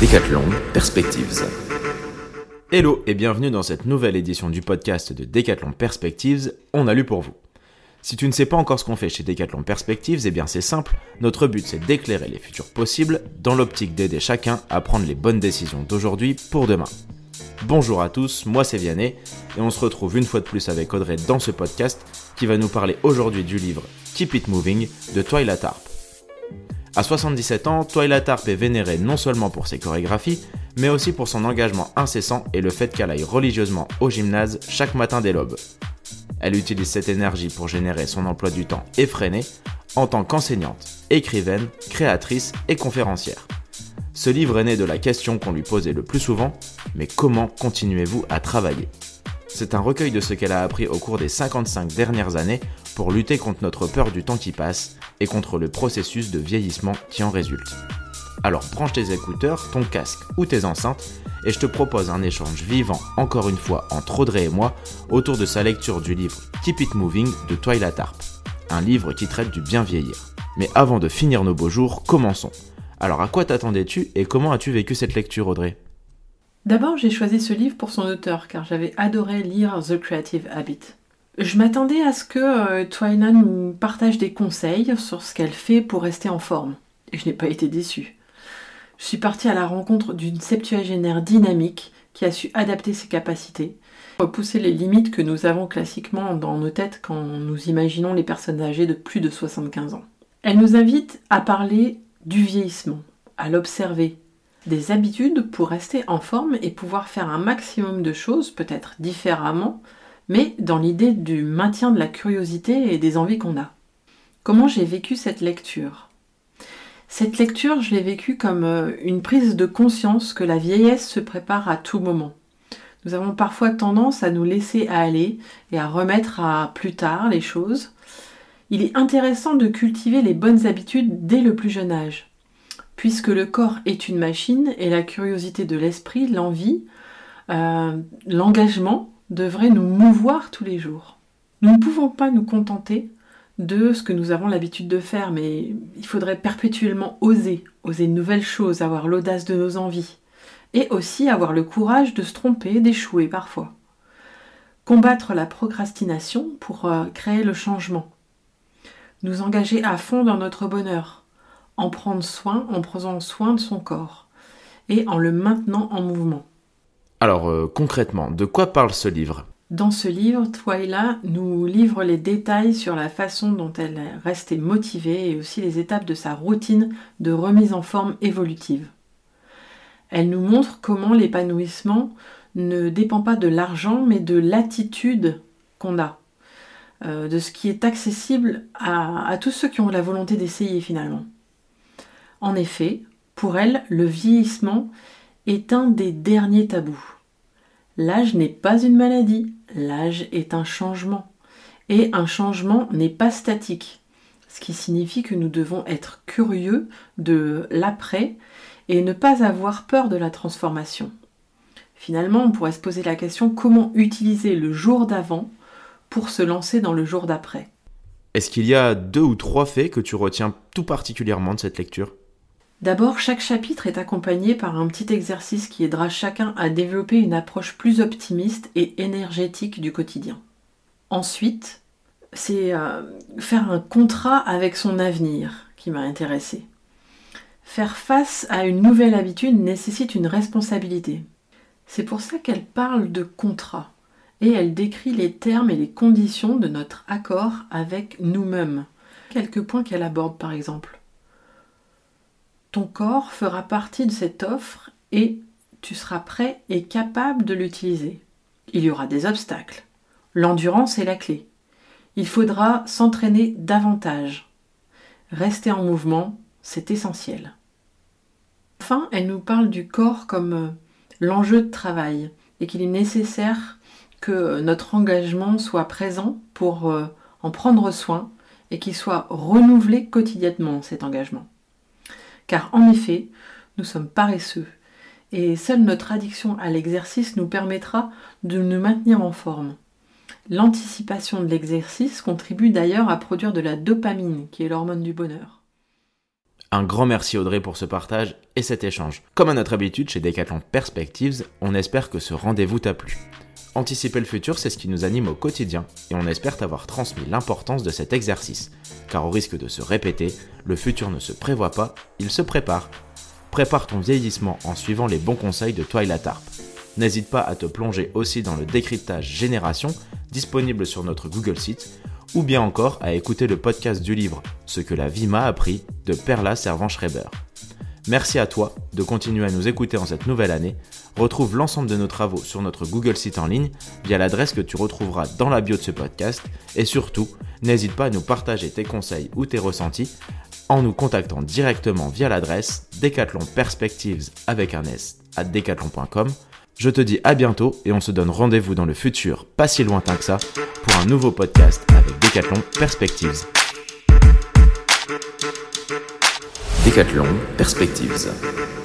Decathlon Perspectives. Hello et bienvenue dans cette nouvelle édition du podcast de Decathlon Perspectives, on a lu pour vous. Si tu ne sais pas encore ce qu'on fait chez Decathlon Perspectives, eh bien c'est simple, notre but c'est d'éclairer les futurs possibles dans l'optique d'aider chacun à prendre les bonnes décisions d'aujourd'hui pour demain. Bonjour à tous, moi c'est Vianney et on se retrouve une fois de plus avec Audrey dans ce podcast qui va nous parler aujourd'hui du livre Keep It Moving de Twilight Harp. À 77 ans, Twilight Harp est vénérée non seulement pour ses chorégraphies, mais aussi pour son engagement incessant et le fait qu'elle aille religieusement au gymnase chaque matin dès l'aube. Elle utilise cette énergie pour générer son emploi du temps effréné en tant qu'enseignante, écrivaine, créatrice et conférencière. Ce livre est né de la question qu'on lui posait le plus souvent, mais comment continuez-vous à travailler? C'est un recueil de ce qu'elle a appris au cours des 55 dernières années pour lutter contre notre peur du temps qui passe et contre le processus de vieillissement qui en résulte. Alors branche tes écouteurs, ton casque ou tes enceintes et je te propose un échange vivant encore une fois entre Audrey et moi autour de sa lecture du livre Keep It Moving de Twilight Harp, un livre qui traite du bien vieillir. Mais avant de finir nos beaux jours, commençons. Alors à quoi t'attendais-tu et comment as-tu vécu cette lecture Audrey? D'abord j'ai choisi ce livre pour son auteur car j'avais adoré lire The Creative Habit. Je m'attendais à ce que euh, partage des conseils sur ce qu'elle fait pour rester en forme. Et je n'ai pas été déçue. Je suis partie à la rencontre d'une septuagénaire dynamique qui a su adapter ses capacités, repousser les limites que nous avons classiquement dans nos têtes quand nous imaginons les personnes âgées de plus de 75 ans. Elle nous invite à parler du vieillissement, à l'observer, des habitudes pour rester en forme et pouvoir faire un maximum de choses, peut-être différemment, mais dans l'idée du maintien de la curiosité et des envies qu'on a. Comment j'ai vécu cette lecture? Cette lecture, je l'ai vécue comme euh, une prise de conscience que la vieillesse se prépare à tout moment. Nous avons parfois tendance à nous laisser aller et à remettre à plus tard les choses. Il est intéressant de cultiver les bonnes habitudes dès le plus jeune âge, puisque le corps est une machine et la curiosité de l'esprit, l'envie, euh, l'engagement devrait nous mouvoir tous les jours. Nous ne pouvons pas nous contenter de ce que nous avons l'habitude de faire, mais il faudrait perpétuellement oser, oser de nouvelles choses, avoir l'audace de nos envies, et aussi avoir le courage de se tromper, d'échouer parfois. Combattre la procrastination pour euh, créer le changement. Nous engager à fond dans notre bonheur, en prendre soin en prenant soin de son corps, et en le maintenant en mouvement. Alors euh, concrètement, de quoi parle ce livre? Dans ce livre, Twyla nous livre les détails sur la façon dont elle est restée motivée et aussi les étapes de sa routine de remise en forme évolutive. Elle nous montre comment l'épanouissement ne dépend pas de l'argent mais de l'attitude qu'on a, euh, de ce qui est accessible à, à tous ceux qui ont la volonté d'essayer finalement. En effet, pour elle, le vieillissement est un des derniers tabous. L'âge n'est pas une maladie, l'âge est un changement. Et un changement n'est pas statique, ce qui signifie que nous devons être curieux de l'après et ne pas avoir peur de la transformation. Finalement, on pourrait se poser la question comment utiliser le jour d'avant pour se lancer dans le jour d'après. Est-ce qu'il y a deux ou trois faits que tu retiens tout particulièrement de cette lecture? D'abord, chaque chapitre est accompagné par un petit exercice qui aidera chacun à développer une approche plus optimiste et énergétique du quotidien. Ensuite, c'est euh, faire un contrat avec son avenir qui m'a intéressé. Faire face à une nouvelle habitude nécessite une responsabilité. C'est pour ça qu'elle parle de contrat et elle décrit les termes et les conditions de notre accord avec nous-mêmes. Quelques points qu'elle aborde par exemple. Ton corps fera partie de cette offre et tu seras prêt et capable de l'utiliser. Il y aura des obstacles. L'endurance est la clé. Il faudra s'entraîner davantage. Rester en mouvement, c'est essentiel. Enfin, elle nous parle du corps comme euh, l'enjeu de travail et qu'il est nécessaire que notre engagement soit présent pour euh, en prendre soin et qu'il soit renouvelé quotidiennement cet engagement. Car en effet, nous sommes paresseux et seule notre addiction à l'exercice nous permettra de nous maintenir en forme. L'anticipation de l'exercice contribue d'ailleurs à produire de la dopamine, qui est l'hormone du bonheur. Un grand merci Audrey pour ce partage et cet échange. Comme à notre habitude chez Decathlon Perspectives, on espère que ce rendez-vous t'a plu. Anticiper le futur, c'est ce qui nous anime au quotidien et on espère t'avoir transmis l'importance de cet exercice. Car au risque de se répéter, le futur ne se prévoit pas, il se prépare. Prépare ton vieillissement en suivant les bons conseils de Twilight Harp. N'hésite pas à te plonger aussi dans le décryptage Génération, disponible sur notre Google Site, ou bien encore à écouter le podcast du livre Ce que la vie m'a appris de Perla Servan-Schreiber. Merci à toi de continuer à nous écouter en cette nouvelle année. Retrouve l'ensemble de nos travaux sur notre Google Site en ligne via l'adresse que tu retrouveras dans la bio de ce podcast. Et surtout, n'hésite pas à nous partager tes conseils ou tes ressentis en nous contactant directement via l'adresse Decathlon Perspectives avec un S à decathlon.com. Je te dis à bientôt et on se donne rendez-vous dans le futur, pas si lointain que ça, pour un nouveau podcast avec Decathlon Perspectives. Decathlon Perspectives.